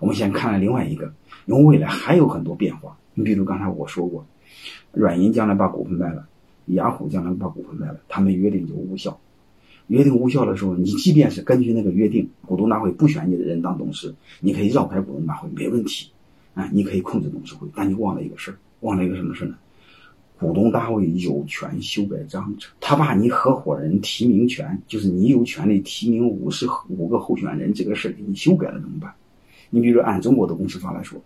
我们先看了另外一个，因为未来还有很多变化。你比如刚才我说过，软银将来把股份卖了，雅虎将来把股份卖了，他们约定就无效。约定无效的时候，你即便是根据那个约定，股东大会不选你的人当董事，你可以绕开股东大会没问题，啊，你可以控制董事会，但你忘了一个事儿，忘了一个什么事呢？股东大会有权修改章程，他把你合伙人提名权，就是你有权利提名五十五个候选人这个事儿给你修改了怎么办？你比如按中国的公司法来说，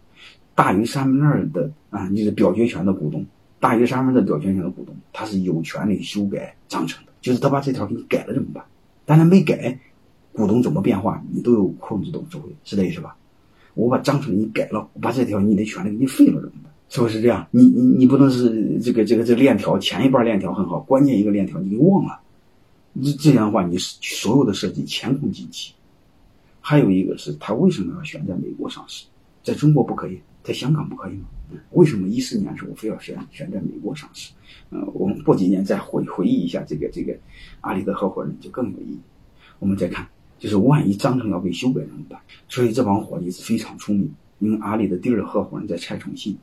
大于三分之二的啊，你是表决权的股东，大于三分之二表决权的股东，他是有权利修改章程的，就是他把这条给你改了怎么办？但他没改，股东怎么变化，你都有控制董事会，是这意思吧？我把章程给你改了，我把这条你的权利给你废了怎么办？是不是这样？你你你不能是这个这个这链条前一半链条很好，关键一个链条你给忘了，这这样的话，你所有的设计前功尽弃。还有一个是他为什么要选在美国上市，在中国不可以，在香港不可以吗？为什么一四年时候非要选选在美国上市？呃，我们过几年再回回忆一下这个这个阿里的合伙人就更有意义。我们再看，就是万一章程要被修改怎么办？所以这帮伙计是非常聪明，因为阿里的第二合伙人在蔡崇信。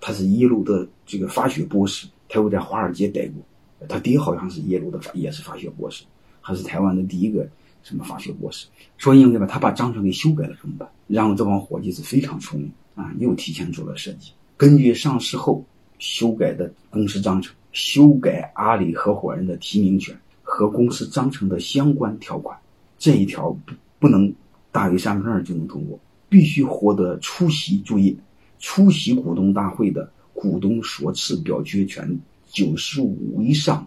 他是耶鲁的这个法学博士，他又在华尔街待过。他爹好像是耶鲁的法，也是法学博士，还是台湾的第一个什么法学博士。所以对吧？他把章程给修改了怎么办？然后这帮伙计是非常聪明啊，又提前做了设计，根据上市后修改的公司章程，修改阿里合伙人的提名权和公司章程的相关条款。这一条不不能大于三分之二就能通过，必须获得出席注意。出席股东大会的股东所持表决权九十五以上，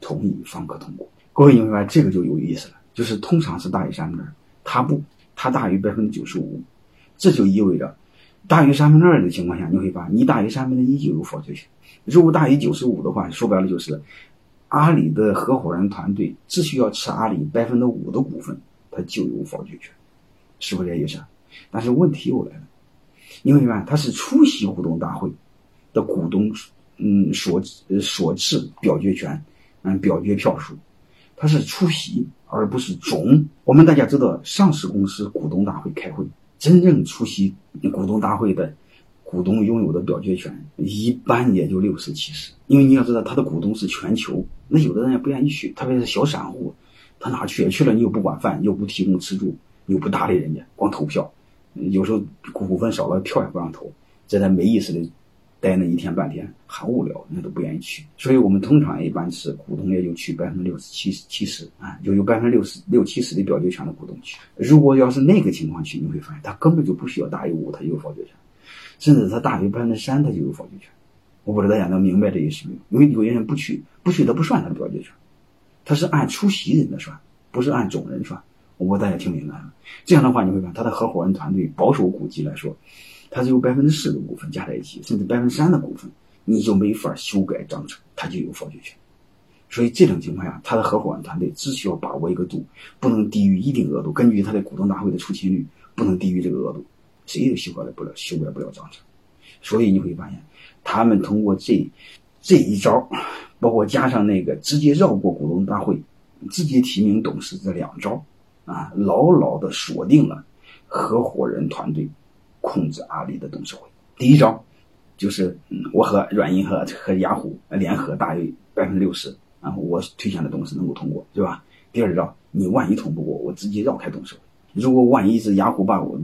同意方可通过。各位明白这个就有意思了，就是通常是大于三分之二，它不，它大于百分之九十五，这就意味着大于三分之二的情况下，你会发现你大于三分之一就有否决权。如果大于九十五的话，说白了就是阿里的合伙人团队只需要持阿里百分之五的股份，它就有否决权，是不是这意思？但是问题又来了。因为嘛，他是出席股东大会的股东，嗯，所所持表决权，嗯，表决票数，他是出席而不是总。我们大家知道，上市公司股东大会开会，真正出席股东大会的股东拥有的表决权，一般也就六十七十。因为你要知道，他的股东是全球，那有的人也不愿意去，特别是小散户，他哪去？去了你又不管饭，又不提供吃住，又不搭理人家，光投票。有时候股份少了，票也不让投，在那没意思的待那一天半天，很无聊，那都不愿意去。所以我们通常一般是股东也就去百分之六十七七十啊，就有百分之六十六七十的表决权的股东去。如果要是那个情况去，你会发现他根本就不需要大于五，他有否决权，甚至他大于百分之三，他就有否决权。我不知道大家能明白这意思没有？因为有些人不去，不去他不算他的表决权，他是按出席人的算，不是按总人算。我大家听明白了，这样的话你会看他的合伙人团队保守估计来说，他是有百分之四的股份加在一起，甚至百分之三的股份，你就没法修改章程，他就有否决权。所以这种情况下，他的合伙人团队只需要把握一个度，不能低于一定额度，根据他的股东大会的出勤率，不能低于这个额度，谁也修改不了，修改不了章程。所以你会发现，他们通过这这一招，包括加上那个直接绕过股东大会，直接提名董事这两招。啊，牢牢的锁定了合伙人团队控制阿里的董事会。第一招就是，我和软银和和雅虎联合大于百分之六十，然后我推荐的董事能够通过，对吧？第二招，你万一通不过，我直接绕开董事会。如果万一是雅虎把我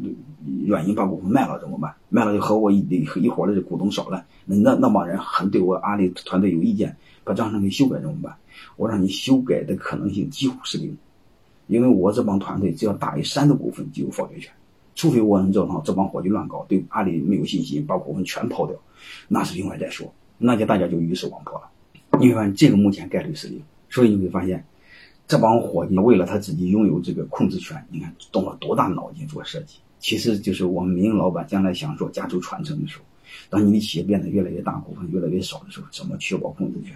软银把股份卖了怎么办？卖了就和我一一伙的股东少了，那那那帮人很对我阿里团队有意见，把章程给修改怎么办？我让你修改的可能性几乎是零。因为我这帮团队只要大于三的股份就有否决权，除非我能做到这帮伙计乱搞，对阿里没有信心，把股份全抛掉，那是另外再说，那就大家就鱼死网破了。你会发现这个目前概率是零，所以你会发现这帮伙计为了他自己拥有这个控制权，你看动了多大脑筋做设计，其实就是我们民营老板将来想做家族传承的时候，当你的企业变得越来越大，股份越来越少的时候，怎么确保控制权，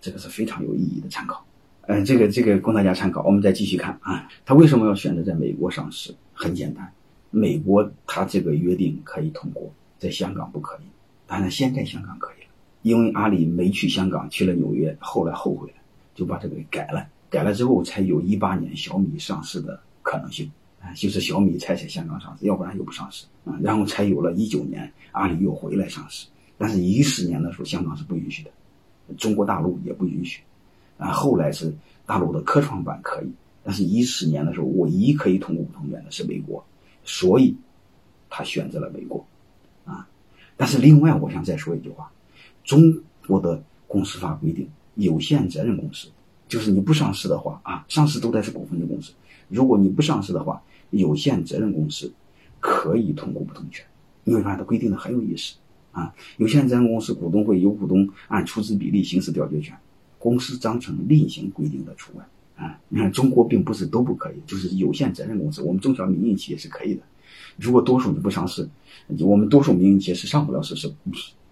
这个是非常有意义的参考。嗯，这个这个供大家参考。我们再继续看啊，他为什么要选择在美国上市？很简单，美国他这个约定可以通过，在香港不可以。当然，现在香港可以了，因为阿里没去香港，去了纽约，后来后悔了，就把这个给改了。改了之后，才有一八年小米上市的可能性。啊，就是小米才在香港上市，要不然又不上市啊。然后才有了一九年阿里又回来上市，但是一四年的时候香港是不允许的，中国大陆也不允许啊。后来是大陆的科创板可以，但是一四年的时候唯一可以通过不同源的是美国，所以他选择了美国啊。但是另外我想再说一句话，中国的公司法规定，有限责任公司就是你不上市的话啊，上市都得是股份制公司，如果你不上市的话。有限责任公司可以通过不同权，你会发现它规定的很有意思啊。有限责任公司股东会有股东按出资比例行使表决权，公司章程另行规定的除外啊。你看中国并不是都不可以，就是有限责任公司，我们中小民营企业是可以的。如果多数你不上市，我们多数民营企业是上不了市，是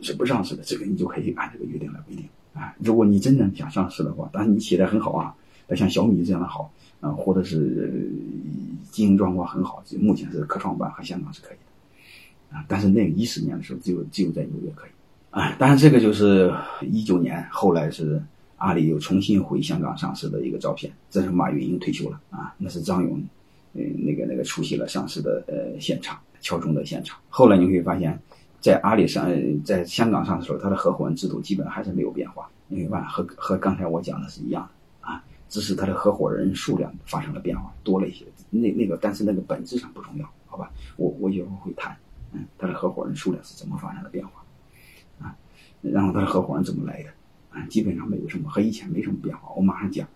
是不上市的，这个你就可以按这个约定来规定啊。如果你真正想上市的话，当然你写的很好啊，像小米这样的好。啊，或者是经营状况很好，目前是科创板和香港是可以的，啊，但是那个一四年的时候，只有只有在纽约可以，啊，当然这个就是一九年，后来是阿里又重新回香港上市的一个照片，这是马云英退休了啊，那是张勇，嗯，那个那个出席了上市的呃现场，敲钟的现场。后来你会发现，在阿里上在香港上市的时候，他的合伙人制度基本还是没有变化，你会发现和和刚才我讲的是一样的啊。只是他的合伙人数量发生了变化，多了一些。那那个，但是那个本质上不重要，好吧？我我以后会谈，嗯，他的合伙人数量是怎么发生的变化，啊，然后他的合伙人怎么来的，啊，基本上没有什么，和以前没什么变化。我马上讲。